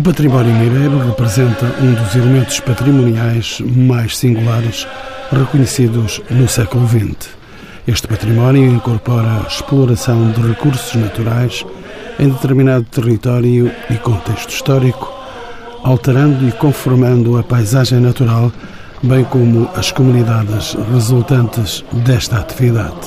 O património mineiro representa um dos elementos patrimoniais mais singulares reconhecidos no século XX. Este património incorpora a exploração de recursos naturais em determinado território e contexto histórico, alterando e conformando a paisagem natural, bem como as comunidades resultantes desta atividade.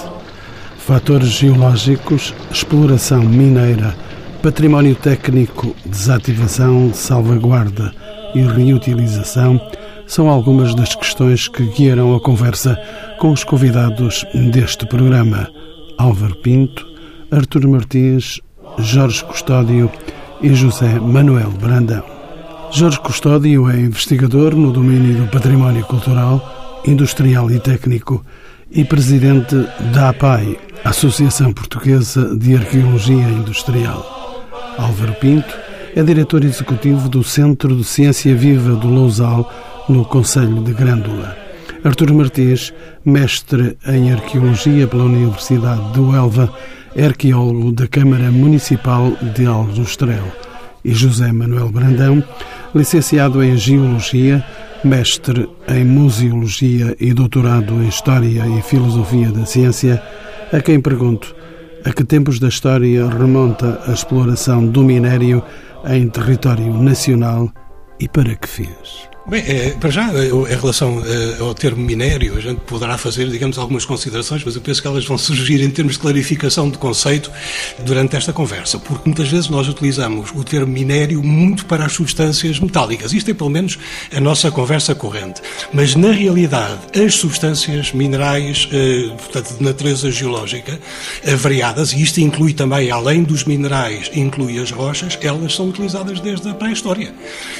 Fatores geológicos, exploração mineira, património técnico, desativação, salvaguarda e reutilização são algumas das questões que guiarão a conversa com os convidados deste programa. Álvaro Pinto, Artur Martins, Jorge Custódio e José Manuel Brandão. Jorge Custódio é investigador no domínio do património cultural, industrial e técnico e presidente da APAI, Associação Portuguesa de Arqueologia Industrial. Álvaro Pinto é diretor executivo do Centro de Ciência Viva do Lousal, no Conselho de Grândola. Artur Martins, mestre em Arqueologia pela Universidade do Elva, é arqueólogo da Câmara Municipal de Aljustrel. E José Manuel Brandão, licenciado em Geologia, mestre em Museologia e doutorado em História e Filosofia da Ciência, a quem pergunto a que tempos da história remonta a exploração do minério em território nacional e para que fins? Bem, é, para já, em relação é, ao termo minério, a gente poderá fazer, digamos, algumas considerações, mas eu penso que elas vão surgir em termos de clarificação de conceito durante esta conversa, porque muitas vezes nós utilizamos o termo minério muito para as substâncias metálicas. Isto é, pelo menos, a nossa conversa corrente. Mas, na realidade, as substâncias minerais, eh, portanto, de natureza geológica, variadas, e isto inclui também, além dos minerais, inclui as rochas, elas são utilizadas desde a pré-história.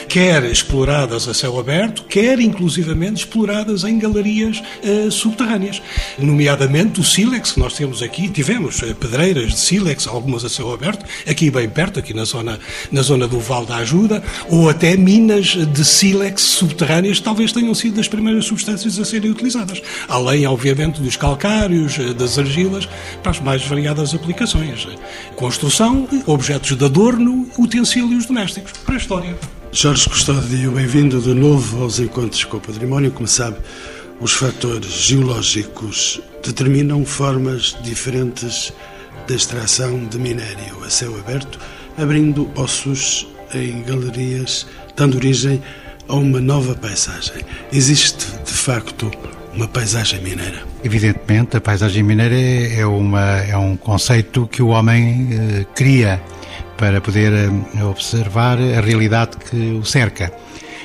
Quer exploradas a céu céu aberto, quer inclusivamente exploradas em galerias uh, subterrâneas, nomeadamente o sílex que nós temos aqui, tivemos uh, pedreiras de sílex, algumas a céu aberto, aqui bem perto, aqui na zona, na zona do Val da Ajuda, ou até minas de sílex subterrâneas que talvez tenham sido as primeiras substâncias a serem utilizadas, além, obviamente, dos calcários, uh, das argilas, para as mais variadas aplicações. Construção, objetos de adorno, utensílios domésticos, para a história. Jorge Custódio, bem-vindo de novo aos Encontros com o Património. Como sabe, os fatores geológicos determinam formas diferentes da extração de minério a céu aberto, abrindo ossos em galerias, dando origem a uma nova paisagem. Existe, de facto, uma paisagem mineira? Evidentemente, a paisagem mineira é, uma, é um conceito que o homem eh, cria para poder eh, observar a realidade que o cerca.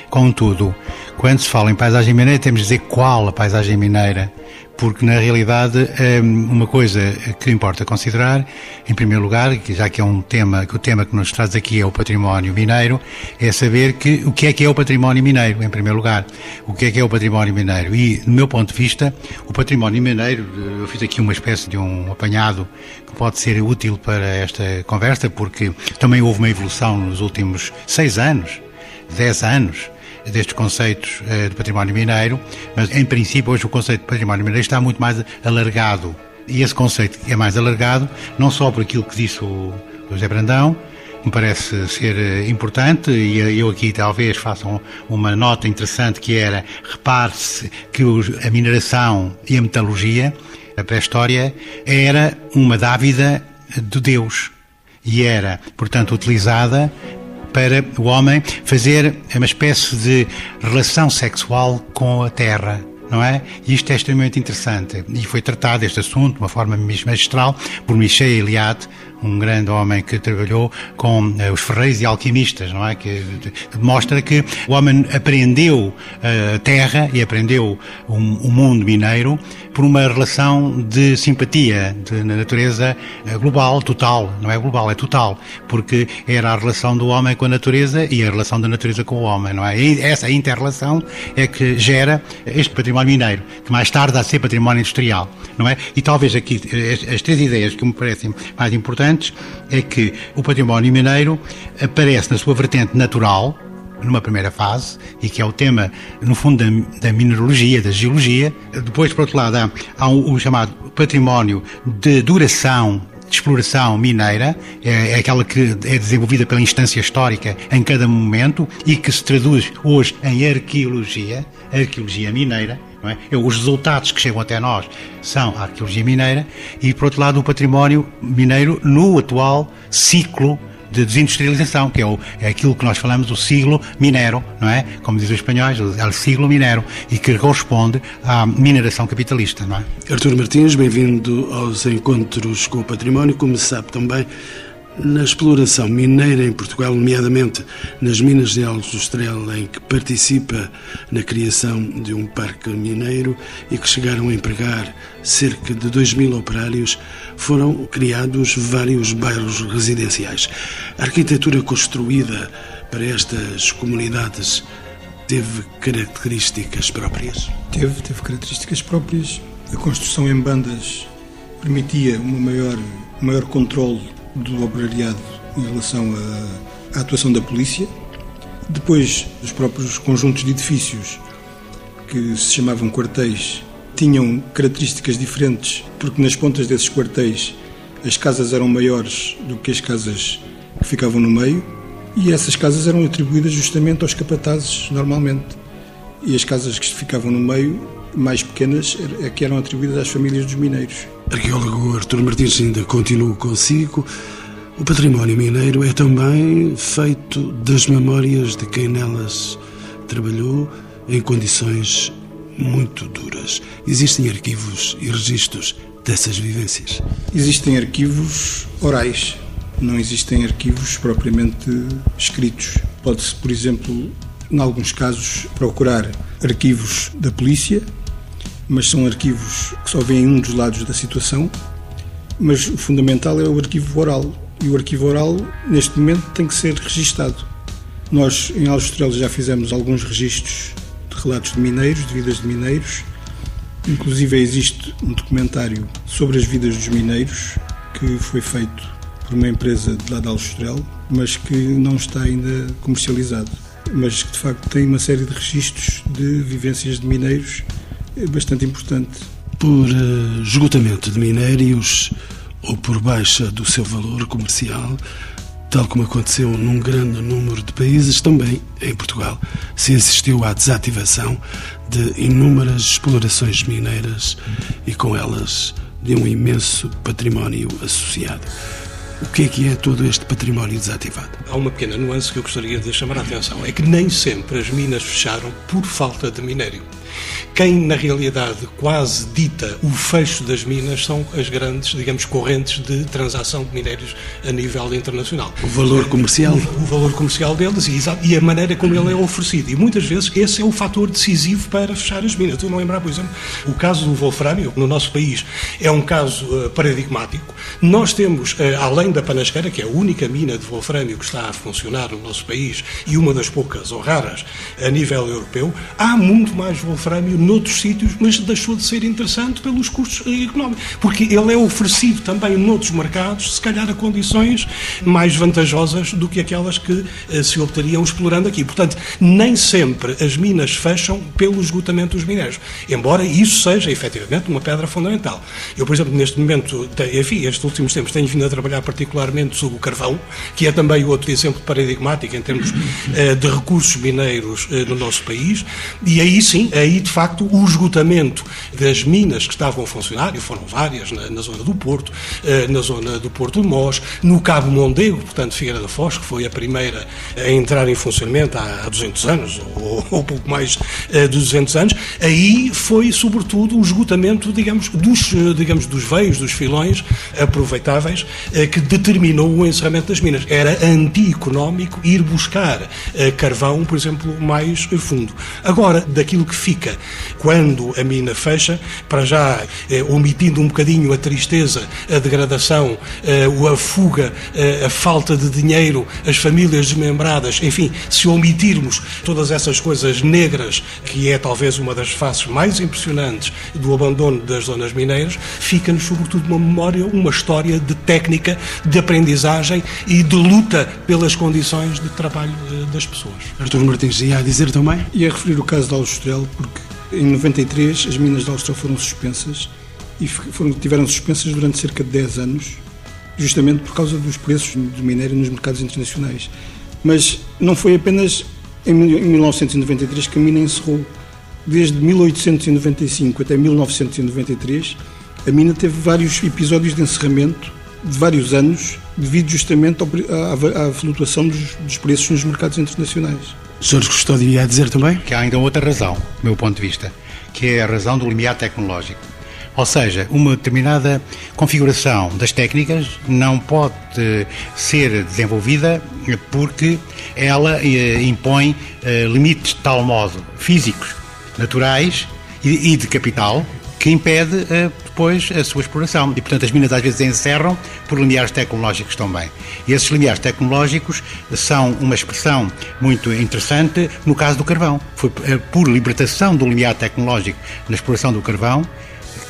Contudo, quando se fala em paisagem mineira, temos de dizer qual a paisagem mineira, porque na realidade eh, uma coisa que importa considerar, em primeiro lugar, já que é um tema, que o tema que nos traz aqui é o património mineiro, é saber que o que é que é o património mineiro, em primeiro lugar. O que é que é o património mineiro? E, do meu ponto de vista, o património mineiro, eu fiz aqui uma espécie de um apanhado que pode ser útil para esta conversa, porque também houve uma evolução nos últimos seis anos, dez anos, destes conceitos eh, de património mineiro, mas em princípio hoje o conceito de património mineiro está muito mais alargado. E esse conceito é mais alargado, não só por aquilo que disse o José Brandão, me parece ser eh, importante e eu aqui talvez faça uma nota interessante que era, repare-se que a mineração e a metalurgia, a pré-história, era uma dávida de Deus e era, portanto, utilizada para o homem fazer uma espécie de relação sexual com a terra. Não é? E isto é extremamente interessante. E foi tratado este assunto de uma forma magistral por Michel Eliade, um grande homem que trabalhou com eh, os ferreiros e alquimistas, não é? Que mostra que o homem aprendeu a terra e aprendeu o mundo mineiro por uma relação de simpatia, de natureza eh, global, total, não é global, é total, porque era a relação do homem com a natureza e a relação da natureza com o homem, não é? E essa inter-relação é que gera este património mineiro, que mais tarde a ser património industrial, não é? E talvez aqui as três ideias que me parecem mais importantes é que o património mineiro aparece na sua vertente natural, numa primeira fase, e que é o tema, no fundo, da, da mineralogia, da geologia. Depois, por outro lado, há, há o, o chamado património de duração de exploração mineira, é, é, aquela que é desenvolvida pela instância histórica em cada momento e que se traduz hoje em arqueologia, arqueologia mineira, é? Os resultados que chegam até nós são a arqueologia mineira e, por outro lado, o património mineiro no atual ciclo de desindustrialização, que é, o, é aquilo que nós falamos, o siglo minero, não é? Como dizem os espanhóis, o, o siglo minero, e que corresponde à mineração capitalista, não é? Artur Martins, bem-vindo aos Encontros com o Património. Como se sabe também, na exploração mineira em Portugal, nomeadamente nas minas de Altos do Estrela, em que participa na criação de um parque mineiro e que chegaram a empregar cerca de 2 mil operários, foram criados vários bairros residenciais. A arquitetura construída para estas comunidades teve características próprias? Teve, teve características próprias. A construção em bandas permitia uma maior, um maior controle do operariado em relação à, à atuação da polícia. Depois, os próprios conjuntos de edifícios, que se chamavam quartéis, tinham características diferentes, porque nas pontas desses quartéis as casas eram maiores do que as casas que ficavam no meio, e essas casas eram atribuídas justamente aos capatazes, normalmente. E as casas que ficavam no meio, mais pequenas, é que eram atribuídas às famílias dos mineiros. Arqueólogo Artur Martins ainda continua consigo. O património mineiro é também feito das memórias de quem nelas trabalhou em condições muito duras. Existem arquivos e registros dessas vivências? Existem arquivos orais, não existem arquivos propriamente escritos. Pode-se, por exemplo, em alguns casos, procurar arquivos da polícia mas são arquivos que só veem um dos lados da situação. Mas o fundamental é o arquivo oral. E o arquivo oral, neste momento, tem que ser registado. Nós, em Aljustrel, já fizemos alguns registros de relatos de mineiros, de vidas de mineiros. Inclusive, existe um documentário sobre as vidas dos mineiros que foi feito por uma empresa de lá de Aljustrel, mas que não está ainda comercializado. Mas que, de facto, tem uma série de registros de vivências de mineiros bastante importante. Por uh, esgotamento de minérios ou por baixa do seu valor comercial, tal como aconteceu num grande número de países, também em Portugal, se assistiu à desativação de inúmeras explorações mineiras e com elas de um imenso património associado. O que é que é todo este património desativado? Há uma pequena nuance que eu gostaria de chamar a atenção: é que nem sempre as minas fecharam por falta de minério. Quem, na realidade, quase dita o fecho das minas são as grandes, digamos, correntes de transação de minérios a nível internacional. O valor comercial? O, o valor comercial deles e, e, a maneira como ele é oferecido. E muitas vezes esse é o fator decisivo para fechar as minas. Estou a lembrar, por exemplo, o caso do Wolframio, no nosso país, é um caso uh, paradigmático. Nós temos, uh, além da Panasqueira, que é a única mina de Wolframio que está a funcionar no nosso país e uma das poucas ou raras a nível europeu, há muito mais Wolframio noutros sítios, mas deixou de ser interessante pelos custos económicos. Porque ele é oferecido também noutros mercados, se calhar a condições mais vantajosas do que aquelas que eh, se obteriam explorando aqui. Portanto, nem sempre as minas fecham pelo esgotamento dos minérios, embora isso seja efetivamente uma pedra fundamental. Eu, por exemplo, neste momento, enfim, estes últimos tempos tenho vindo a trabalhar particularmente sobre o carvão, que é também outro exemplo paradigmático em termos eh, de recursos mineiros eh, no nosso país, e aí sim a aí, de facto, o esgotamento das minas que estavam a funcionar, e foram várias, na, na zona do Porto, eh, na zona do Porto de Mós, no Cabo Mondego, portanto, Figueira da Foz, que foi a primeira a entrar em funcionamento há 200 anos, ou, ou pouco mais de 200 anos, aí foi, sobretudo, o esgotamento, digamos, dos, digamos, dos veios, dos filões aproveitáveis, que determinou o encerramento das minas. Era anti-económico ir buscar carvão, por exemplo, mais fundo. Agora, daquilo que fica quando a mina fecha, para já eh, omitindo um bocadinho a tristeza, a degradação, eh, a fuga, eh, a falta de dinheiro, as famílias desmembradas, enfim, se omitirmos todas essas coisas negras, que é talvez uma das faces mais impressionantes do abandono das zonas mineiras, fica-nos sobretudo uma memória, uma história de técnica, de aprendizagem e de luta pelas condições de trabalho eh, das pessoas. Artur Martins, ia a dizer também? Ia referir o caso da Austral, porque em 93 as minas da Austral foram suspensas e foram, tiveram suspensas durante cerca de 10 anos, justamente por causa dos preços do minério nos mercados internacionais. Mas não foi apenas em 1993 que a mina encerrou. Desde 1895 até 1993, a mina teve vários episódios de encerramento de vários anos, devido justamente à, à flutuação dos, dos preços nos mercados internacionais. Jorge Custódio ia dizer também? Que há ainda outra razão, do meu ponto de vista, que é a razão do limiar tecnológico. Ou seja, uma determinada configuração das técnicas não pode ser desenvolvida porque ela eh, impõe eh, limites de tal modo físicos, naturais e de capital que impede eh, depois a sua exploração. E, portanto, as minas às vezes encerram por limiares tecnológicos também. E esses limiares tecnológicos são uma expressão muito interessante no caso do carvão. Foi eh, por libertação do limiar tecnológico na exploração do carvão,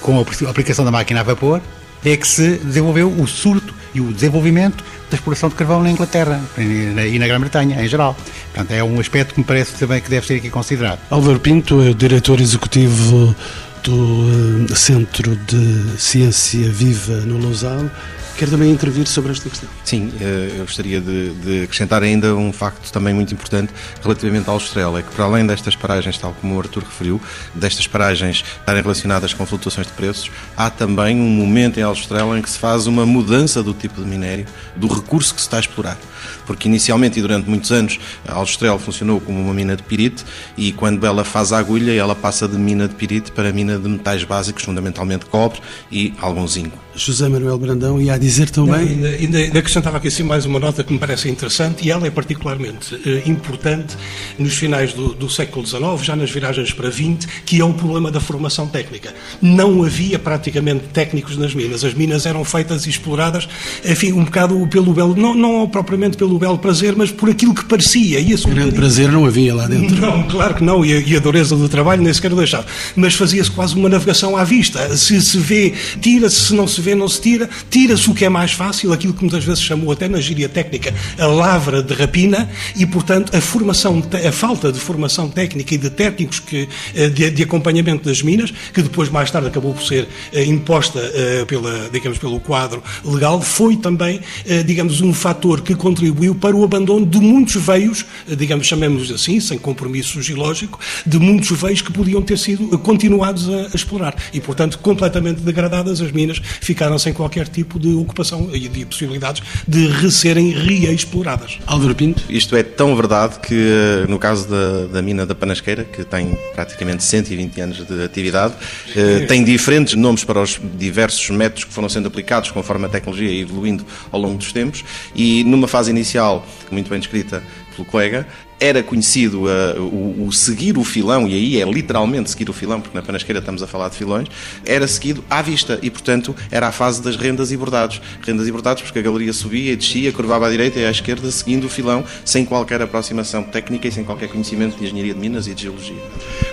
com a aplicação da máquina a vapor, é que se desenvolveu o surto e o desenvolvimento da exploração de carvão na Inglaterra e na Grã-Bretanha, em geral. Portanto, é um aspecto que me parece também que deve ser aqui considerado. Álvaro Pinto é o diretor executivo do eh, Centro de Ciência Viva no Lousal. Quer também intervir sobre esta questão? Sim, eh, eu gostaria de, de, acrescentar ainda um facto também muito importante relativamente ao Estrela, é que para além destas paragens, tal como o Artur referiu, destas paragens estarem relacionadas com flutuações de preços, há também um momento em Alstrela em que se faz uma mudança do tipo de minério, do recurso que se está a explorar porque inicialmente e durante muitos anos a Alstrel funcionou como uma mina de pirite e quando ela faz a agulha ela passa de mina de pirite para mina de metais básicos, fundamentalmente cobre e algum zinco. José Manuel Brandão ia a dizer também... Não, ainda, ainda, acrescentava aqui assim mais uma nota que me parece interessante e ela é particularmente eh, importante nos finais do, do século XIX, já nas viragens para 20, que é o problema da formação técnica. Não havia praticamente técnicos nas minas. As minas eram feitas e exploradas, enfim, um bocado pelo belo, não, não propriamente pelo belo prazer, mas por aquilo que parecia. E um Grande prazer não havia lá dentro. Não, claro que não, e a, e a dureza do trabalho nem sequer o deixava. Mas fazia-se quase uma navegação à vista. Se se vê, tira-se, se não se vê, não se tira. Tira-se o que é mais fácil, aquilo que muitas vezes chamou até na gíria técnica a lavra de rapina, e portanto a formação, a falta de formação técnica e de técnicos que, eh, de, de acompanhamento das minas, que depois mais tarde acabou por ser eh, imposta eh, pela, digamos, pelo quadro legal, foi também, digamos, um fator que contribuiu para o abandono de muitos veios, digamos, chamemos assim, sem compromisso geológico, de muitos veios que podiam ter sido continuados a, a, explorar. E, portanto, completamente degradadas, as minas ficaram sem qualquer tipo de ocupação e de possibilidades de serem reexploradas. Álvaro Pinto? Isto é tão verdade que, eh, no caso da, da mina da Panasqueira, que tem praticamente 120 anos de atividade, eh, tem diferentes nomes para os diversos métodos que foram sendo aplicados conforme a tecnologia ia evoluindo ao longo dos tempos e, numa fase inicial, muito bem descrita pelo colega, era conhecido uh, o, o, seguir o filão, e aí é literalmente seguir o filão, porque na panasqueira estamos a falar de filões, era seguido à vista e, portanto, era a fase das rendas e bordados. Rendas e bordados porque a galeria subia e descia, curvava à direita e à esquerda, seguindo o filão, sem qualquer aproximação técnica e sem qualquer conhecimento de engenharia de minas e de geologia.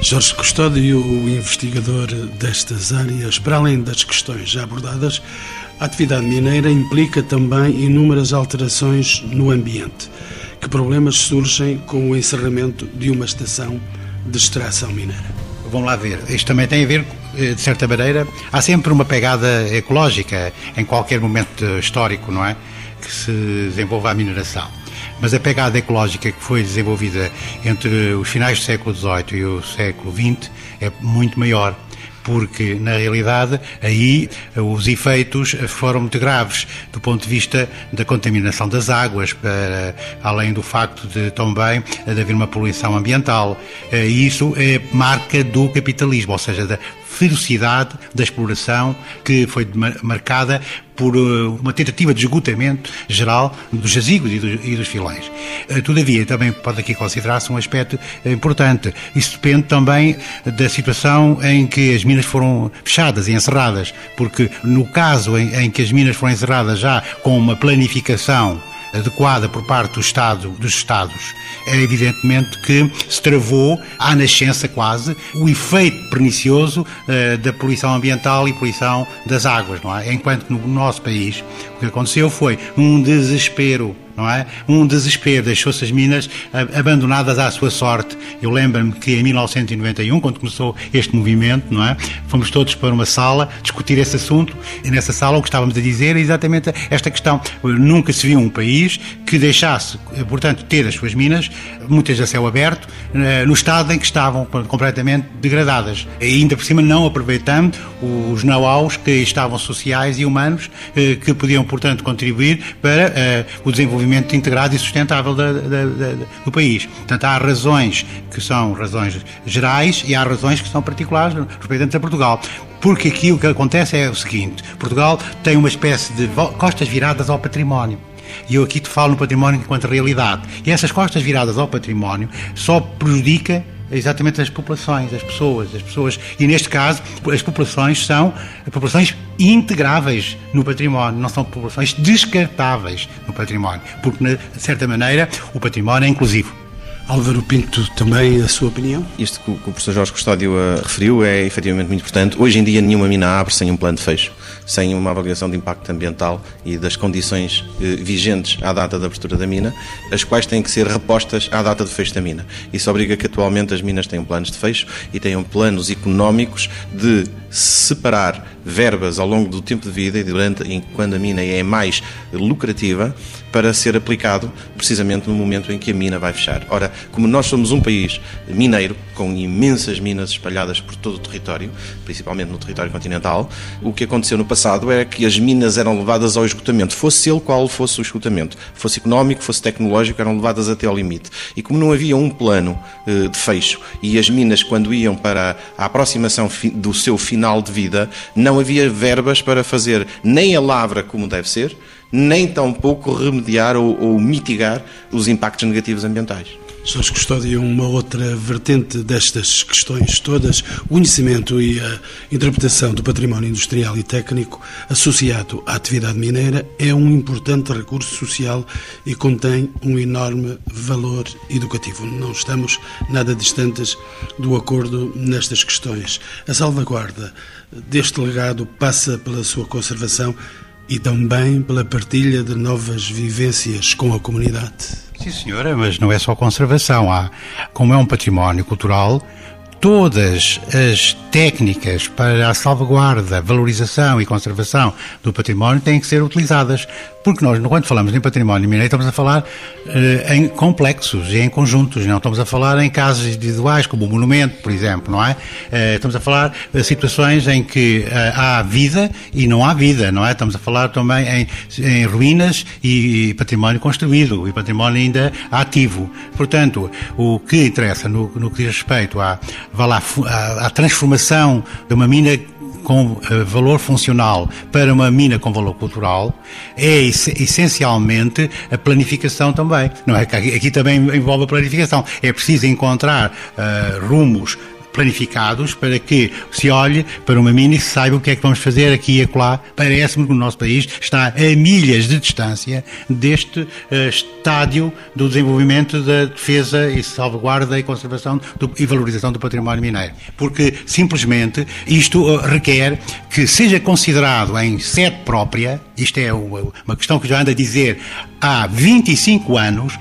Jorge Custódio, o investigador destas áreas, para além das questões já abordadas, a atividade mineira implica também inúmeras alterações no ambiente. Que problemas surgem com o encerramento de uma estação de extração mineira? Vamos lá ver. Isto também tem a ver, eh, de certa maneira, há sempre uma pegada ecológica em qualquer momento histórico, não é? Que se desenvolva a mineração. mas a pegada ecológica que foi desenvolvida entre os finais do século XVIII e o século XX é muito maior porque na realidade aí os efeitos foram muito graves do ponto de vista da contaminação das águas, para, além do facto de também de haver uma poluição ambiental. E isso é marca do capitalismo, ou seja, da ferocidade da exploração que foi marcada por eh, uma tentativa de esgotamento geral dos jazigos e dos, e dos filões. Eh, todavia, também pode aqui considerar-se um aspecto importante. Isso depende também da situação em que as minas foram fechadas e encerradas, porque no caso em, em que as minas foram encerradas já com uma planificação adequada por parte do Estado, dos Estados, é evidentemente que se travou à nascença quase o efeito pernicioso uh, da poluição ambiental e poluição das águas, não é? Enquanto no nosso país o que aconteceu foi um desespero não é? Um desespero, deixou-se as minas abandonadas à sua sorte. Eu lembro-me que em 1991, quando começou este movimento, não é? Fomos todos para uma sala discutir esse assunto e nessa sala o que estávamos a dizer é exatamente esta questão. Nunca se viu um país que deixasse, portanto, ter as suas minas, muitas a céu aberto, eh, no estado em que estavam completamente degradadas. E ainda por cima não aproveitando os know-hows que estavam sociais e humanos eh, que podiam, portanto, contribuir para eh, o desenvolvimento desenvolvimento integrado e sustentável da, da, da, do país. Portanto, há razões que são razões gerais e há razões que são particulares respectivamente a Portugal. Porque aqui o que acontece é o seguinte: Portugal tem uma espécie de costas viradas ao património. E eu aqui te falo no património enquanto realidade. E essas costas viradas ao património só prejudica exatamente as populações, as pessoas, as pessoas. E neste caso, as populações são populações integráveis no património, não são populações descartáveis no património, porque, de certa maneira, o património é inclusivo. Álvaro Pinto, também a sua opinião? Isto que o professor Jorge Custódio uh, referiu é efetivamente muito importante. Hoje em dia nenhuma mina abre sem um plano de fecho, sem uma avaliação de impacto ambiental e das condições uh, vigentes à data da abertura da mina, as quais têm que ser repostas à data de fecho da mina. Isso obriga que atualmente as minas tenham planos de fecho e tenham planos económicos de separar verbas ao longo do tempo de vida e durante quando a mina é mais lucrativa para ser aplicado precisamente no momento em que a mina vai fechar. Ora, como nós somos um país mineiro, com imensas minas espalhadas por todo o território, principalmente no território continental, o que aconteceu no passado é que as minas eram levadas ao esgotamento, fosse ele qual fosse o esgotamento, fosse económico, fosse tecnológico, eram levadas até ao limite. E como não havia um plano eh, de fecho e as minas, quando iam para a aproximação do seu final de vida, não havia verbas para fazer nem a lavra como deve ser, nem tampouco remediar ou, ou mitigar os impactos negativos ambientais. Jorge Custódio, uma outra vertente destas questões todas, o conhecimento e a interpretação do património industrial e técnico associado à atividade mineira é um importante recurso social e contém um enorme valor educativo. Não estamos nada distantes do acordo nestas questões. A salvaguarda deste legado passa pela sua conservação e também pela partilha de novas vivências com a comunidade. Sim, senhora, mas não é só conservação. Há, como é um património cultural, todas as técnicas para a salvaguarda, valorização e conservação do património têm que ser utilizadas. Porque nós, quando falamos em património mineiro, estamos a falar uh, em complexos e em conjuntos, não estamos a falar em casos individuais, como o monumento, por exemplo, não é? Uh, estamos a falar de situações em que uh, há vida e não há vida, não é? Estamos a falar também em, em ruínas e, e, património construído e património ainda ativo. Portanto, o que interessa no, no que diz respeito à, à, à transformação de uma mina com uh, valor funcional para uma mina com valor cultural é essencialmente a planificação também. Não é? Aqui também envolve a planificação. É preciso encontrar uh, rumos planificados para que se olhe para uma mina e se saiba o que é que vamos fazer aqui e acolá. Parece-me que o nosso país está a milhas de distância deste uh, estádio do desenvolvimento da defesa e salvaguarda e conservação do, e valorização do património mineiro. Porque simplesmente isto uh, requer que seja considerado em sede própria, isto é uma, uma questão que já anda a dizer há 25 anos,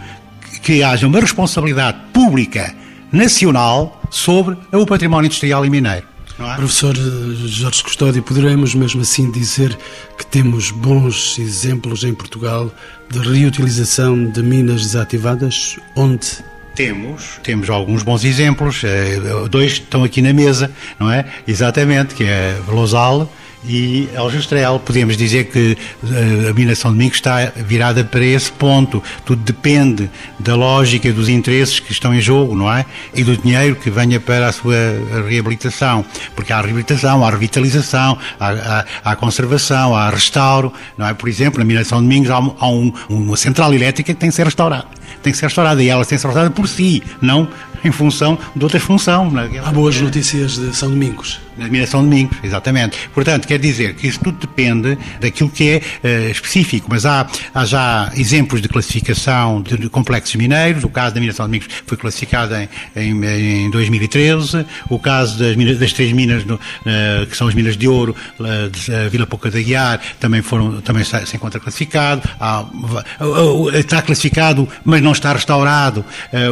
que haja uma responsabilidade pública nacional sobre o património industrial e mineiro. É? Professor Jorge Custódio, poderemos mesmo assim dizer que temos bons exemplos em Portugal de reutilização de minas desativadas? Onde? Temos, temos alguns bons exemplos, eh, dois estão aqui na mesa, não é? Exatamente, que é Lousal e Aljustrel. Podemos dizer que eh, a mina São Domingos está virada para esse ponto. Tudo depende da lógica dos interesses que estão em jogo, não é? E do dinheiro que venha para a sua reabilitação. Porque há reabilitação, há revitalização, há, há, há conservação, há restauro, não é? Por exemplo, na mina São Domingos há, há um, uma central elétrica que tem que ser restaurada. Tem que ser restaurada e ela tem que ser restaurada por si, não em função de outra função. É? Há boas notícias de São Domingos. Na mina São Domingos, exatamente. Portanto, quer dizer que isso tudo depende daquilo que é uh, específico, mas há, há já exemplos de classificação de complexos mineiros. O caso da mina São Domingos foi classificado em, em, em 2013. O caso das, minas, das três minas, no, uh, que são as minas de ouro, uh, de Vila Pouca da Guiar, também, foram, também se encontra classificado. Há, está classificado, mas não está restaurado,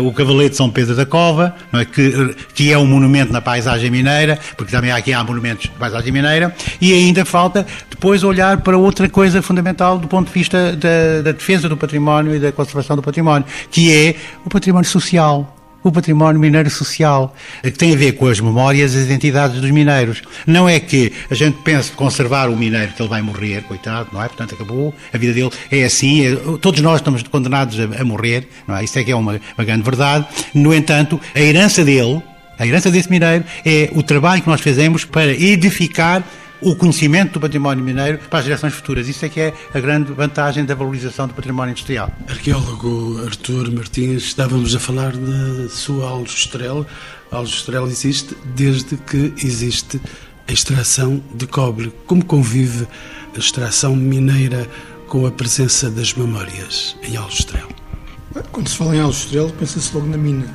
o Cavalete de São Pedro da Cova, é? que, que é um monumento na paisagem mineira, porque também aqui há monumentos de paisagem mineira, e ainda falta depois olhar para outra coisa fundamental do ponto de vista da, da defesa do património e da conservação do património, que é o património social o património mineiro social, que tem a ver com as memórias e as identidades dos mineiros. Não é que a gente pense conservar o mineiro, que ele vai morrer, coitado, não é? Portanto, acabou, a vida dele é assim, é, todos nós estamos condenados a, a, morrer, não é? Isso é que é uma, uma grande verdade. No entanto, a herança dele, a herança desse mineiro é o trabalho que nós fazemos para edificar o conhecimento do património mineiro para as gerações futuras. Isso é que é a grande vantagem da valorização do património industrial. Arqueólogo Artur Martins, estávamos a falar da sua Aljustrel. A Aljustrel existe desde que existe a extração de cobre. Como convive a extração mineira com a presença das memórias em Aljustrel? Quando se fala em Aljustrel, pensa-se logo na mina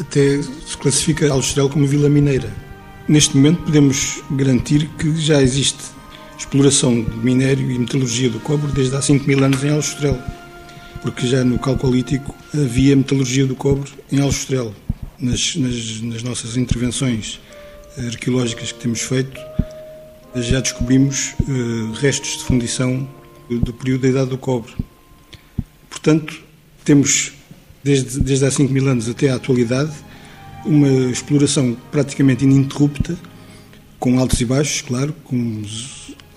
até se classifica Aljustrel como vila mineira. Neste momento podemos garantir que já existe exploração de minério e metalurgia do cobre desde há 5 mil anos em Aljustrel, porque já no Calcolítico havia metalurgia do cobre em Aljustrel. Nas, nas, nas nossas intervenções arqueológicas que temos feito, já descobrimos uh, restos de fundição do, do período da Idade do Cobre. Portanto, temos desde, desde há 5 mil anos até à atualidade, uma exploração praticamente ininterrupta, com altos e baixos, claro, com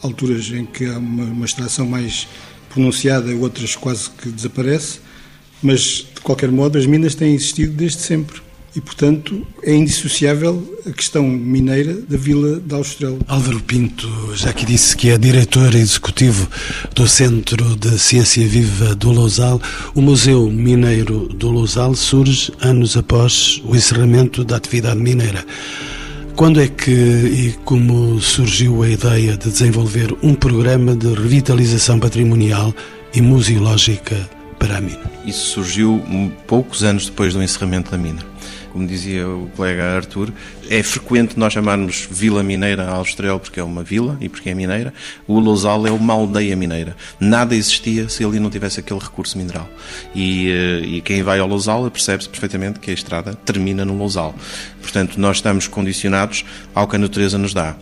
alturas em que há uma, uma extração mais pronunciada, outras quase que desaparece, mas de qualquer modo as minas têm existido desde sempre e, portanto, é indissociável a questão mineira da vila de Austral. Álvaro Pinto já que disse que é diretor executivo do Centro de Ciência Viva do Lousal. O Museu Mineiro do Lousal surge anos após o encerramento da atividade mineira. Quando é que e como surgiu a ideia de desenvolver um programa de revitalização patrimonial e museológica para a mina? Isso surgiu poucos anos depois do encerramento da mina como dizia o colega Arthur, é frequente nós chamarmos Vila Mineira a Aljustrel porque é uma vila e porque é mineira. O Lousal é uma aldeia mineira. Nada existia se ali não tivesse aquele recurso mineral. E, eh, e quem vai ao Lousal percebe-se perfeitamente que a estrada termina no Lousal. Portanto, nós estamos condicionados ao que a natureza nos dá.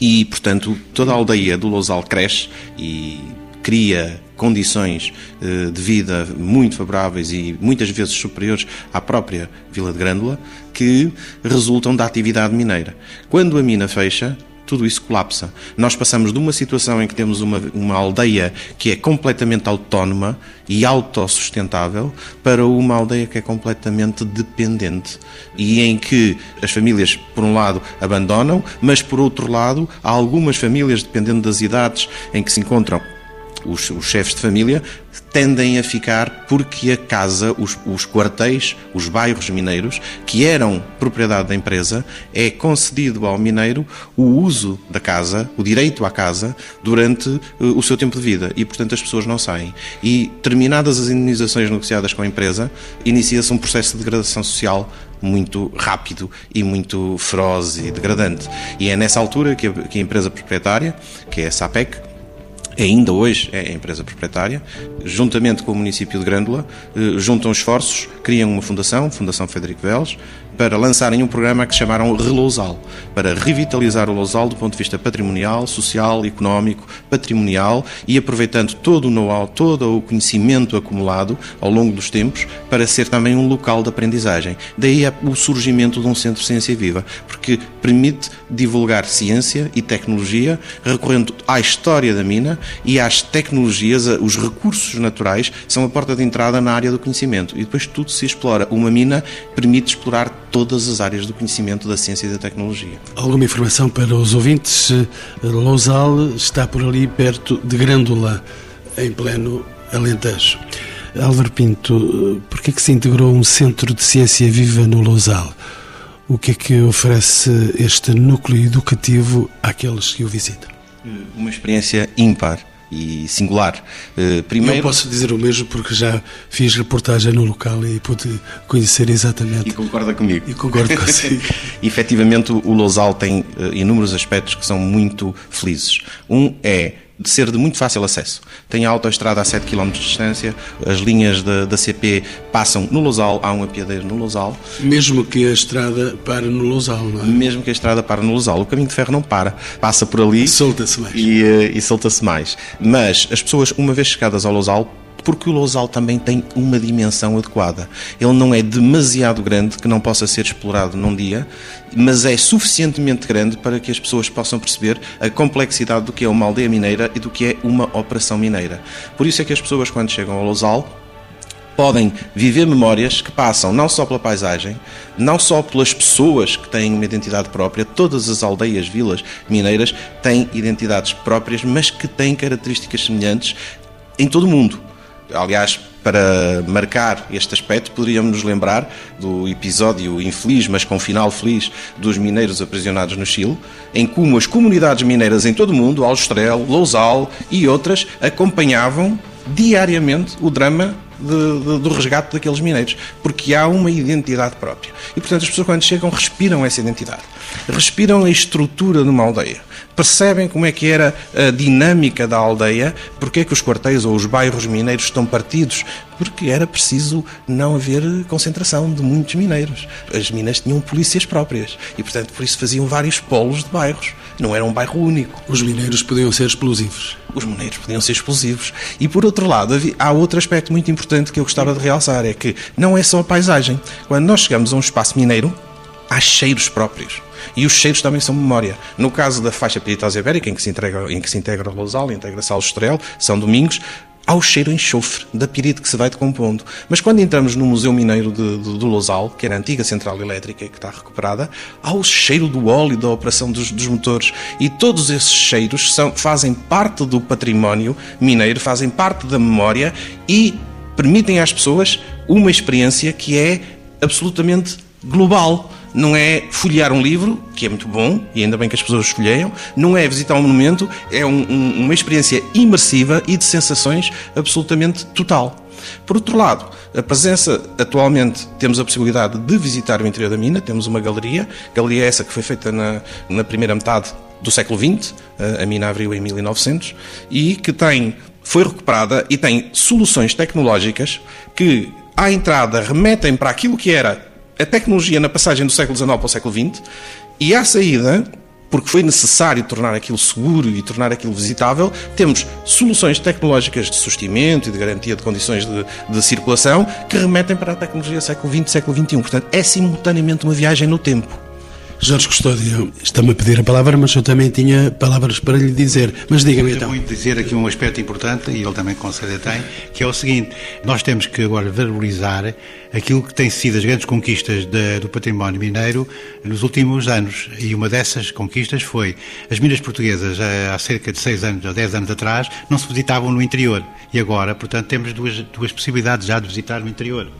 E, portanto, toda a aldeia do Lousal cresce e cria condições eh, de vida muito favoráveis e muitas vezes superiores à própria Vila de Grândola, que resultam da atividade mineira. Quando a mina fecha, tudo isso colapsa. Nós passamos de uma situação em que temos uma, uma aldeia que é completamente autónoma e autossustentável para uma aldeia que é completamente dependente e em que as famílias, por um lado, abandonam, mas por outro lado, há algumas famílias, dependendo das idades em que se encontram, os, os, chefes de família tendem a ficar porque a casa, os, os, quartéis, os bairros mineiros, que eram propriedade da empresa, é concedido ao mineiro o uso da casa, o direito à casa, durante uh, o seu tempo de vida e, portanto, as pessoas não saem. E, terminadas as indenizações negociadas com a empresa, inicia-se um processo de degradação social muito rápido e muito feroz e degradante. E é nessa altura que a, que a empresa proprietária, que é a SAPEC, ainda hoje é empresa proprietária, juntamente com o município de Grândola, eh, juntam esforços, criam uma fundação, Fundação Federico Veles, para lançarem um programa que chamaram Relousal, para revitalizar o Lousal do ponto de vista patrimonial, social, económico, patrimonial e aproveitando todo o know-how, todo o conhecimento acumulado ao longo dos tempos para ser também um local de aprendizagem. Daí é o surgimento de um centro de ciência viva, porque permite divulgar ciência e tecnologia recorrendo à história da mina e às tecnologias, os recursos naturais são a porta de entrada na área do conhecimento e depois tudo se explora. Uma mina permite explorar todas as áreas do conhecimento da ciência e da tecnologia. Alguma informação para os ouvintes? Lousal está por ali perto de Grândola, em pleno Alentejo. Álvaro Pinto, por que é que se integrou um centro de ciência viva no Lousal? O que é que oferece este núcleo educativo àqueles que o visitam? Uma experiência ímpar e singular. Uh, primeiro... Eu posso dizer o mesmo porque já fiz reportagem no local e pude conhecer exatamente. E concorda comigo. E concordo consigo. Efetivamente, o Lousal tem uh, inúmeros aspectos que são muito felizes. Um é de ser de muito fácil acesso. Tem a autoestrada a 7 km de distância, as linhas da, da CP passam no Lousal, há um apiadeiro no Lousal. Mesmo que a estrada pare no Lousal, não é? Mesmo que a estrada pare no Lousal. O caminho de ferro não para, passa por ali. Solta-se mais. E, eh, e solta-se mais. Mas as pessoas, uma vez chegadas ao Lousal, porque o Lousal também tem uma dimensão adequada. Ele não é demasiado grande que não possa ser explorado num dia, mas é suficientemente grande para que as pessoas possam perceber a complexidade do que é uma aldeia mineira e do que é uma operação mineira. Por isso é que as pessoas, quando chegam ao Lousal, podem viver memórias que passam não só pela paisagem, não só pelas pessoas que têm uma identidade própria, todas as aldeias, vilas mineiras têm identidades próprias, mas que têm características semelhantes em todo o mundo. Aliás, para marcar este aspecto, poderíamos nos lembrar do episódio infeliz, mas com final feliz, dos mineiros aprisionados no Chile, em como as comunidades mineiras em todo o mundo, Alstrel, Lousal e outras, acompanhavam diariamente o drama de, de, do resgate daqueles mineiros, porque há uma identidade própria. E, portanto, as pessoas, quando chegam, respiram essa identidade, respiram a estrutura de uma aldeia percebem como é que era a dinâmica da aldeia, porque é que os quartéis ou os bairros mineiros estão partidos, porque era preciso não haver concentração de muitos mineiros. As minas tinham polícias próprias e, portanto, por isso faziam vários polos de bairros. Não era um bairro único. Os mineiros podiam ser explosivos. Os mineiros podiam ser explosivos. E, por outro lado, há outro aspecto muito importante que eu gostava de realçar, é que não é só a paisagem. Quando nós chegamos a um espaço mineiro, há cheiros próprios. E os cheiros também são memória. No caso da faixa piritosa ibérica, em que se, integra, em que se integra Lousal, integra-se Estrel, São Domingos, há o cheiro enxofre da pirite que se vai decompondo. Mas quando entramos no Museu Mineiro de, de, do Lousal, que era a antiga central elétrica que está recuperada, há o cheiro do óleo da operação dos, dos motores. E todos esses cheiros são, fazem parte do património mineiro, fazem parte da memória e permitem às pessoas uma experiência que é absolutamente global não é folhear um livro, que é muito bom, e ainda bem que as pessoas folheiam, não é visitar um monumento, é um, um, uma experiência imersiva e de sensações absolutamente total. Por outro lado, a presença, atualmente, temos a possibilidade de visitar o interior da mina, temos uma galeria, galeria essa que foi feita na, na primeira metade do século XX, a mina abriu em 1900, e que tem, foi recuperada e tem soluções tecnológicas que, à entrada, remetem para aquilo que era a tecnologia na passagem do século XIX para o século XX e à saída, porque foi necessário tornar aquilo seguro e tornar aquilo visitável, temos soluções tecnológicas de sustimento e de garantia de condições de, de circulação que remetem para a tecnologia século XX, século XXI. Portanto, é simultaneamente uma viagem no tempo. Jorge Custódio, está-me a pedir a palavra, mas eu também tinha palavras para lhe dizer. Mas diga-me então. muito dizer aqui um aspecto importante, e ele também com certeza tem, que é o seguinte: nós temos que agora valorizar aquilo que tem sido as grandes conquistas de, do património mineiro nos últimos anos. E uma dessas conquistas foi as minas portuguesas, há cerca de 6 anos ou 10 anos atrás, não se visitavam no interior. E agora, portanto, temos duas, duas possibilidades já de visitar no interior.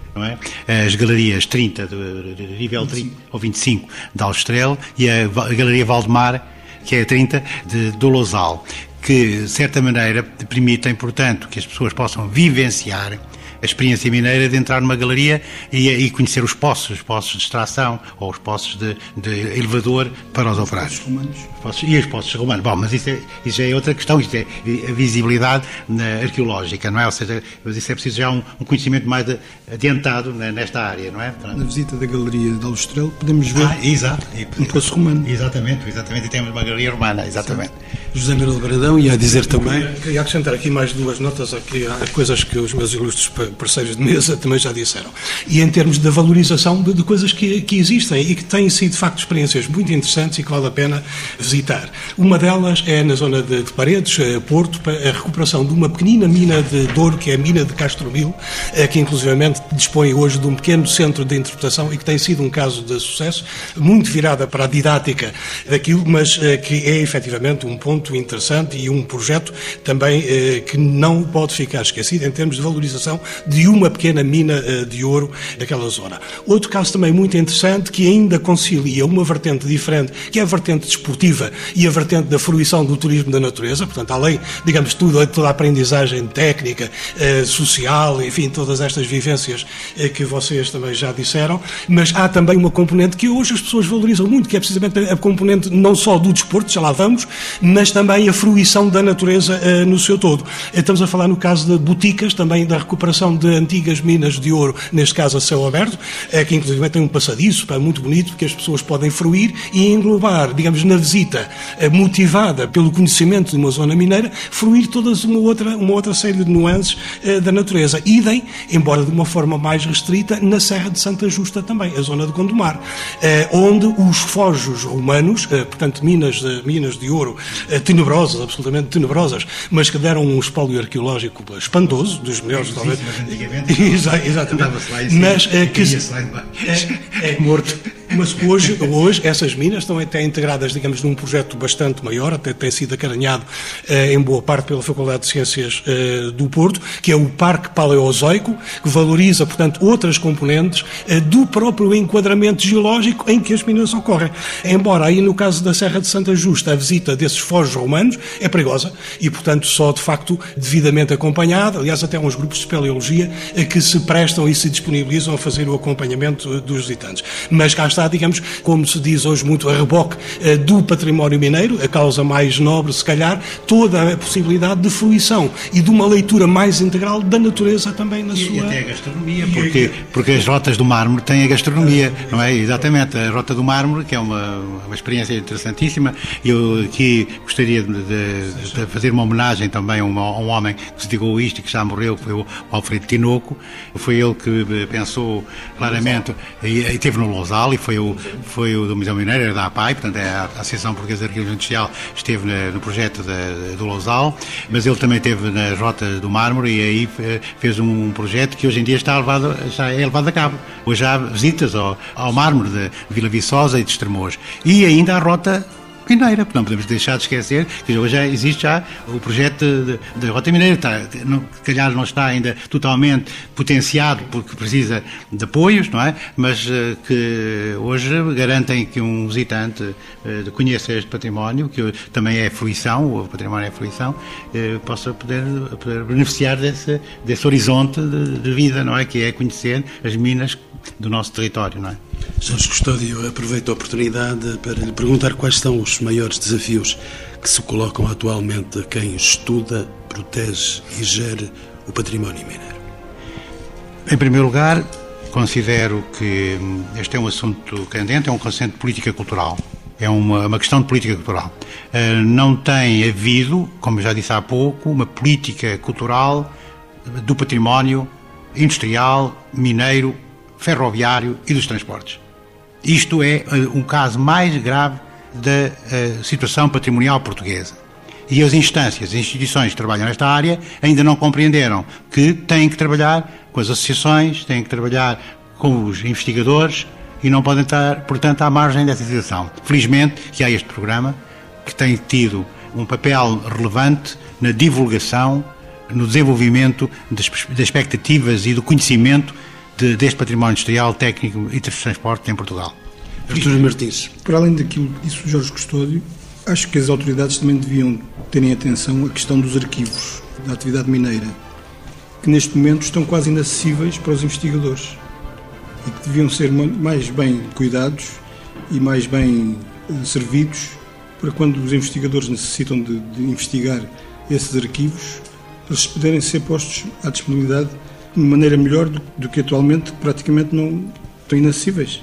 É? As galerias 30, de, de nível 30 ou 25 da Austrel e a, a Galeria Valdemar, que é a 30 de, do Lousal, que, de certa maneira, permitem, portanto, que as pessoas possam vivenciar a experiência mineira de entrar numa galeria e, e conhecer os poços, os poços de extração ou os poços de, de elevador para os operários. Os romanos. Poços- E os poços romanos. Bom, mas isso, é, isso já é outra questão, isto é a visibilidade na arqueológica, não é? Ou seja, mas isso é preciso já um, um conhecimento mais adiantado né, nesta área, não é? Na visita da galeria de Aljustrel podemos ver Ah, exato. um poço romano. Exatamente, exatamente. E temos uma galeria romana, exatamente. José Miguel Brandão ia dizer também. Queria acrescentar aqui mais duas notas aqui, há coisas que os meus ilustres parceiros de mesa também já disseram. E em termos da valorização de, de coisas que, que existem e que têm sido, de facto, experiências muito interessantes e que vale a pena visitar. Uma delas é na zona de, de Paredes, eh, Porto, a recuperação de uma pequenina mina de, de ouro, que é a mina de Castromil, eh, que inclusivamente dispõe hoje de um pequeno centro de interpretação e que tem sido um caso de sucesso, muito virada para a didática daquilo, mas eh, que é efetivamente um ponto interessante e um projeto também que não pode ficar esquecido em termos de valorização de uma pequena mina eh, de ouro daquela zona. Outro caso também muito interessante que ainda concilia uma vertente diferente, que é a vertente desportiva e a vertente da fruição do turismo da natureza, portanto, além, digamos, tudo, toda a aprendizagem técnica, eh, social, enfim, todas estas vivências eh, que vocês também já disseram, mas há também uma componente que hoje as pessoas valorizam muito, que é precisamente a componente não só do desporto, já lá vamos, mas também a fruição da natureza no seu todo. Estamos a falar no caso de boticas, também da recuperação de antigas minas de ouro, neste caso a céu aberto, eh, que inclusive tem um passadiço, pá, muito bonito, que as pessoas podem fruir e englobar, digamos, na visita eh, motivada pelo conhecimento de uma zona mineira, fruir todas uma outra, uma outra série de nuances eh, da natureza. Idem, embora de uma forma mais restrita, na Serra de Santa Justa também, a zona de Gondomar, eh, onde os fojos romanos, portanto, minas, de- minas de ouro tenebrosas, absolutamente tenebrosas, mas que deram um espólio arqueológico espantoso, dos melhores, talvez. Antigamente Exa- Exatamente. andava-se lá em cima, Mas eh, que lá embaixo. é, é morto. Mas hoje, hoje essas minas estão até integradas, digamos, num projeto bastante maior, até tem sido acaranhado eh, em boa parte pela Faculdade de Ciências eh, do Porto, que é o Parque Paleozoico, que valoriza, portanto, outras componentes eh, do próprio enquadramento geológico em que as minas ocorrem. Embora aí no caso da Serra de Santa Justa a visita desses forjos romanos é perigosa e, portanto, só de facto devidamente acompanhada, aliás, até uns grupos de espeleologia eh, que se prestam e se disponibilizam a fazer o acompanhamento eh, dos visitantes. Mas cá está, digamos, como se diz hoje muito, a reboque eh, do património mineiro, a causa mais nobre, se calhar, toda a possibilidade de fruição e de uma leitura mais integral da natureza também na E, sua. e até a gastronomia, porque, porque as rotas do mármore têm a gastronomia, não é? Exatamente, a rota do mármore, que é uma, uma experiência interessantíssima. Eu aqui gostaria de, de- de fazer uma homenagem também a, uma- a um homem que se dedicou isto e que já morreu, que foi o Alfredo Tinoco. Foi ele que eh, pensou claramente, e, e esteve no Lousal, e foi o, foi o do Museu Mineiro, da APAI, portanto é a Associação Portuguesa de Arqueologia Industrial, esteve na- no projeto da- do Lousal, mas ele também esteve nas rotas do mármore e aí eh, fez um projeto que hoje em dia está levado, já é levado a cabo. Hoje há visitas ao, ao mármore de Vila Viçosa e de Estremoz. E ainda a rota mineira, não podemos deixar de esquecer que hoje já existe já o projeto de Rota Mineira, está, não, calhar não está ainda totalmente potenciado porque precisa de apoios, não é? Mas eh, que hoje garantem que um visitante eh, conheça este património, que também é fruição, o património é fruição, eh, possa poder, poder beneficiar desse, desse horizonte de, de vida, não é? Que é conhecer as minas do nosso território, não é? Jorge Custódio, aproveito a oportunidade para lhe perguntar quais são os maiores desafios que se colocam atualmente a quem estuda, protege e gere o património mineiro. Em primeiro lugar, considero que este é um assunto candente, é um conceito de política cultural. É uma, uma questão de política cultural. Uh, não tem havido, como já disse há pouco, uma política cultural do património industrial, mineiro, ferroviário e dos transportes. Isto é uh, um caso mais grave da uh, situação patrimonial portuguesa. E as instâncias, as instituições que trabalham nesta área ainda não compreenderam que têm que trabalhar com as associações, têm que trabalhar com os investigadores e não podem estar, portanto, à margem dessa situação. Felizmente que há este programa que tem tido um papel relevante na divulgação, no desenvolvimento das expectativas e do conhecimento de, deste património industrial, técnico e de transporte em Portugal. Artur Martins. Para além daquilo que disse o Jorge Custódio, acho que as autoridades também deviam terem atenção à questão dos arquivos da atividade mineira. que neste momento estão quase inacessíveis para os investigadores e que deviam ser mais bem cuidados e mais bem eh, servidos para quando os investigadores necessitam de, de investigar esses arquivos, eles poderem ser postos à disponibilidade de maneira melhor do, do que atualmente, praticamente não estão inacessíveis.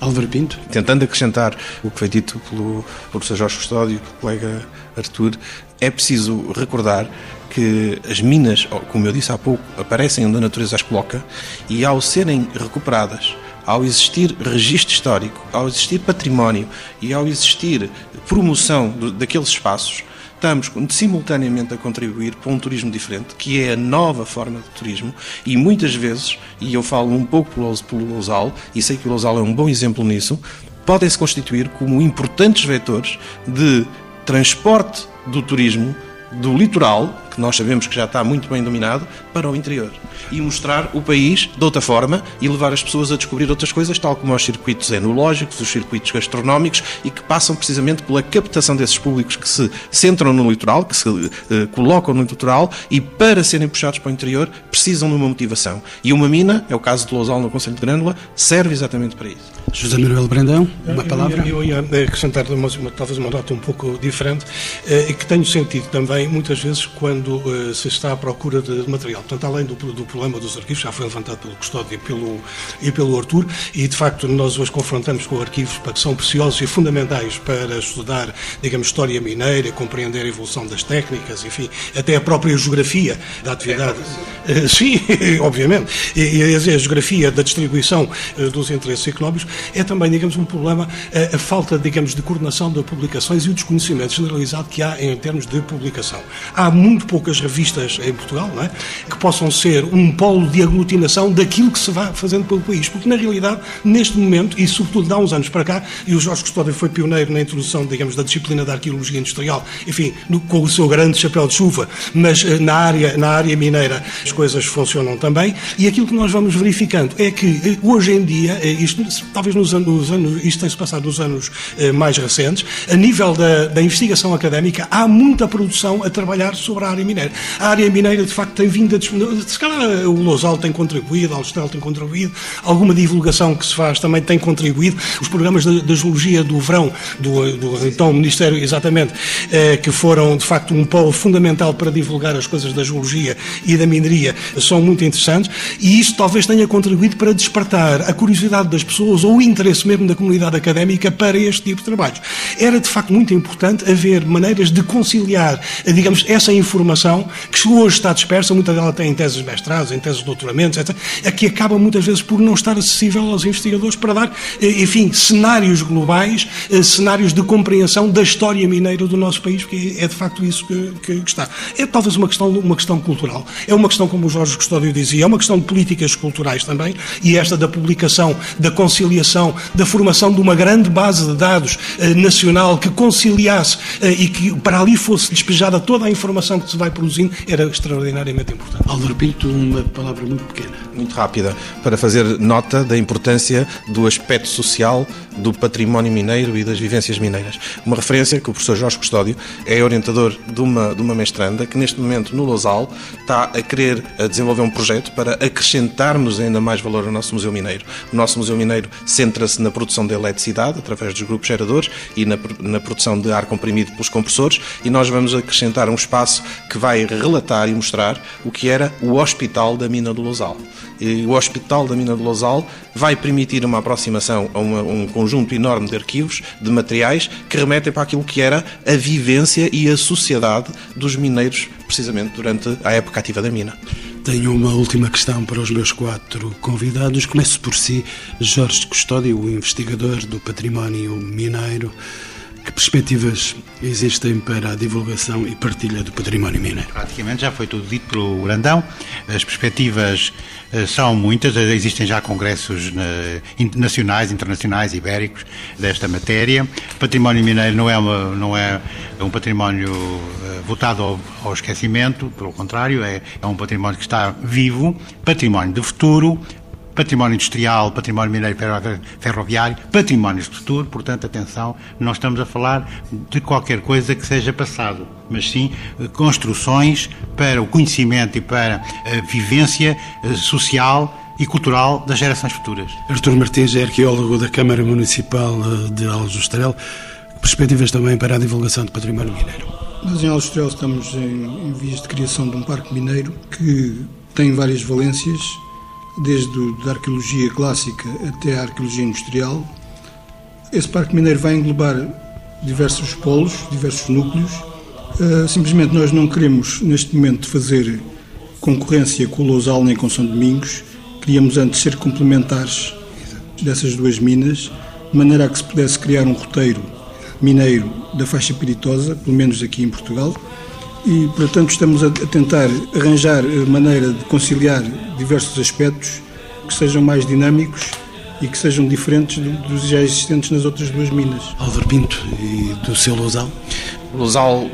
Álvaro Pinto. Tentando acrescentar o que foi dito pelo professor Jorge Custódio e pelo colega Artur, é preciso recordar que as minas, como eu disse há pouco, aparecem onde a natureza as coloca e ao serem recuperadas, ao existir registro histórico, ao existir património e ao existir promoção daqueles espaços, estamos simultaneamente a contribuir para um turismo diferente, que é a nova forma de turismo, e muitas vezes, e eu falo um pouco pelo Lousal, e sei que o Lousal é um bom exemplo nisso, podem se constituir como importantes vetores de transporte do turismo do litoral que nós sabemos que já está muito bem dominado, para o interior. E mostrar o país de outra forma e levar as pessoas a descobrir outras coisas, tal como os circuitos enológicos, os circuitos gastronómicos e que passam precisamente pela captação desses públicos que se centram no litoral, que se uh, colocam no litoral e para serem puxados para o interior precisam de uma motivação. E uma mina, é o caso de Lousal no Conselho de Grândola, serve exatamente para isso. José Manuel Brandão, uma palavra? Eu, ia acrescentar uma, talvez uma nota um pouco diferente, eh, que tenho sentido também muitas vezes quando uh, se está à procura de material. Portanto, além do, do, problema dos arquivos, já foi levantado pelo Custódio e pelo, e pelo Artur, e de facto nós hoje confrontamos com arquivos que são preciosos e fundamentais para estudar, digamos, história mineira, compreender a evolução das técnicas, enfim, até a própria geografia da atividade. Uh, sim, obviamente. E, e, a geografia da distribuição uh, dos interesses económicos é também, digamos, um problema, a falta, digamos, de coordenação de publicações e o desconhecimento generalizado que há em termos de publicação. Há muito poucas revistas em Portugal, é? Que possam ser um polo de aglutinação daquilo que se vai fazendo pelo país. Porque, na realidade, neste momento, e sobretudo há uns anos para cá, e o Jorge Custódio foi pioneiro na introdução, digamos, da disciplina da arqueologia industrial, enfim, no, com o seu grande chapéu de chuva, mas eh, na área, na área mineira as coisas funcionam também, e aquilo que nós vamos verificando é que, eh, hoje em dia, eh, isto, talvez nos anos, anos isto tem-se passado nos anos mais recentes, a nível da, da investigação académica, há muita produção a trabalhar sobre a área mineira. A área mineira, de facto, tem vindo a. Se calhar o Lousal tem contribuído, a Alstel tem contribuído, alguma divulgação que se faz também tem contribuído. Os programas da, geologia do verão, do, do então Ministério, exatamente, eh, que foram, de facto, um polo fundamental para divulgar as coisas da geologia e da mineria, são muito interessantes e isso talvez tenha contribuído para despertar a curiosidade das pessoas ou o interesse mesmo da comunidade académica para este tipo de trabalhos. Era, de facto, muito importante haver maneiras de conciliar, digamos, essa informação que hoje está dispersa, muita dela tem em teses de mestrado, em teses de doutoramento, etc., é que acaba muitas vezes por não estar acessível aos investigadores para dar, eh, enfim, cenários globais, eh, cenários de compreensão da história mineira do nosso país, porque é de facto isso que, que está. É talvez uma questão, uma questão cultural, é uma questão, como o Jorge Custódio dizia, é uma questão de políticas culturais também, e esta da publicação, da conciliação, da formação de uma grande base de dados eh, nacional que conciliasse e que para ali fosse despejada toda a informação que se vai produzindo era extraordinariamente importante. Álvaro Pinto, uma palavra muito pequena. Muito rápida, para fazer nota da importância do aspecto social do património mineiro e das vivências mineiras. Uma referência que o professor Jorge Custódio é orientador de uma, de uma mestranda que neste momento no Lousal está a querer a desenvolver um projeto para acrescentarmos ainda mais valor ao nosso Museu Mineiro. O nosso Museu Mineiro centra-se na produção de eletricidade através dos grupos geradores e na, na produção de ar comprimido pelos compressores e nós vamos acrescentar um espaço que vai relatar e mostrar o que era o Hospital da Mina do Lousal. O Hospital da Mina do Lousal vai permitir uma aproximação a uma, um conjunto enorme de arquivos, de materiais, que remetem para aquilo que era a vivência e a sociedade dos mineiros, precisamente durante a época ativa da mina. Tenho uma última questão para os meus quatro convidados. Começo por si, Jorge Custódio, o investigador do património mineiro. Que perspectivas existem para a divulgação e partilha do património mineiro? Praticamente já foi tudo dito pelo Grandão. As perspectivas eh, são muitas, existem já congressos eh, nacionais, internacionais, ibéricos desta matéria. O património mineiro não é, uma, não é um património eh, votado ao, ao esquecimento, pelo contrário, é, é um património que está vivo, património de futuro, património industrial, património mineiro ferroviário, patrimónios de futuro, portanto, atenção, não estamos a falar de qualquer coisa que seja passado, mas sim eh, construções para o conhecimento e para a vivência eh, social e cultural das gerações futuras. Artur Martins é arqueólogo da Câmara Municipal eh, de Aljustrel. Perspectivas também para a divulgação do património mineiro. Nós em Aljustrel estamos em, em vias de criação de um parque mineiro que tem várias valências desde a arqueologia clássica até a arqueologia industrial. Esse parque mineiro vai englobar diversos polos, diversos núcleos. Uh, simplesmente nós não queremos, neste momento, fazer concorrência com o Lousal nem com São Domingos. Queríamos antes ser complementares dessas duas minas, de maneira a que se pudesse criar um roteiro mineiro da faixa piritosa, pelo menos aqui em Portugal, e, portanto, estamos a tentar arranjar maneira de conciliar diversos aspectos que sejam mais dinâmicos e que sejam diferentes dos já existentes nas outras duas minas. Álvaro Pinto e do seu Lousal? O Lousal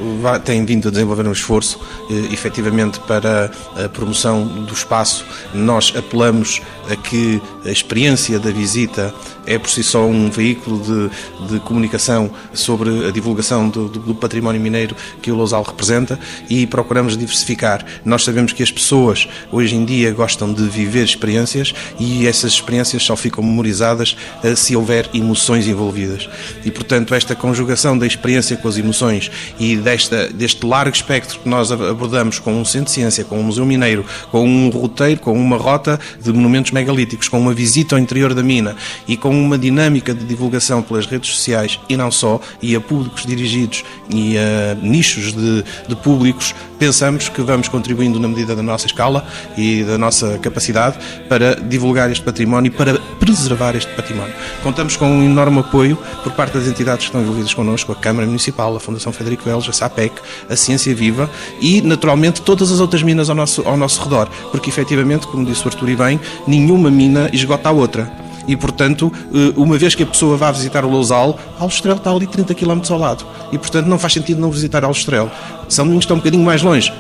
tem vindo a desenvolver um esforço, eh, efetivamente, para a promoção do espaço. Nós apelamos a que a experiência da visita é por si só um veículo de, de comunicação sobre a divulgação do, do, património mineiro que o Lousal representa e procuramos diversificar. Nós sabemos que as pessoas hoje em dia gostam de viver experiências e essas experiências só ficam memorizadas eh, se houver emoções envolvidas. E, portanto, esta conjugação da experiência com as emoções e desta, deste largo espectro que nós abordamos com um centro de ciência, com um museu mineiro, com um roteiro, com uma rota de monumentos megalíticos, com uma visita ao interior da mina e com uma dinâmica de divulgação pelas redes sociais e não só, e a públicos dirigidos e a nichos de, de públicos, pensamos que vamos contribuindo na medida da nossa escala e da nossa capacidade para divulgar este património e para preservar este património. Contamos com um enorme apoio por parte das entidades que estão envolvidas connosco, a Câmara Municipal, a Fundação Federico Veles, a SAPEC, a Ciência Viva e, naturalmente, todas as outras minas ao nosso, ao nosso redor, porque efetivamente, como disse o Artur e bem, nenhuma mina esgota a outra e, portanto, eh, uma vez que a pessoa vá visitar o Lousal, Aljustrel está ali 30 km ao lado. E, portanto, não faz sentido não visitar Aljustrel. São Domingos está um bocadinho mais longe,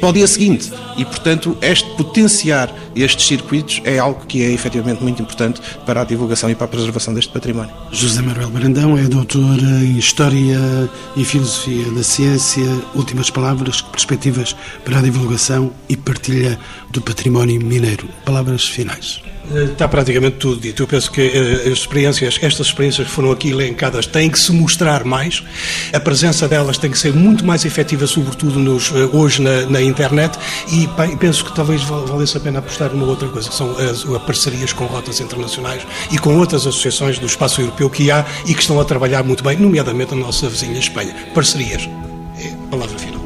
para o dia seguinte. E, portanto, este potenciar estes circuitos é algo que é efetivamente muito importante para a divulgação e para a preservação deste património. José Manuel Brandão é doutor em História e Filosofia da Ciência. Últimas palavras, perspectivas para a divulgação e partilha do património mineiro. Palavras finais. Está praticamente tudo dito. Eu penso que eh, as experiências, estas experiências que foram aqui elencadas, têm que se mostrar mais. A presença delas tem que ser muito mais efetiva, sobretudo nos, eh, hoje na, na internet. E penso que talvez valesse a pena apostar numa outra coisa, que são as, as parcerias com rotas internacionais e com outras associações do espaço europeu que há e que estão a trabalhar muito bem, nomeadamente a nossa vizinha Espanha. Parcerias. É a palavra final.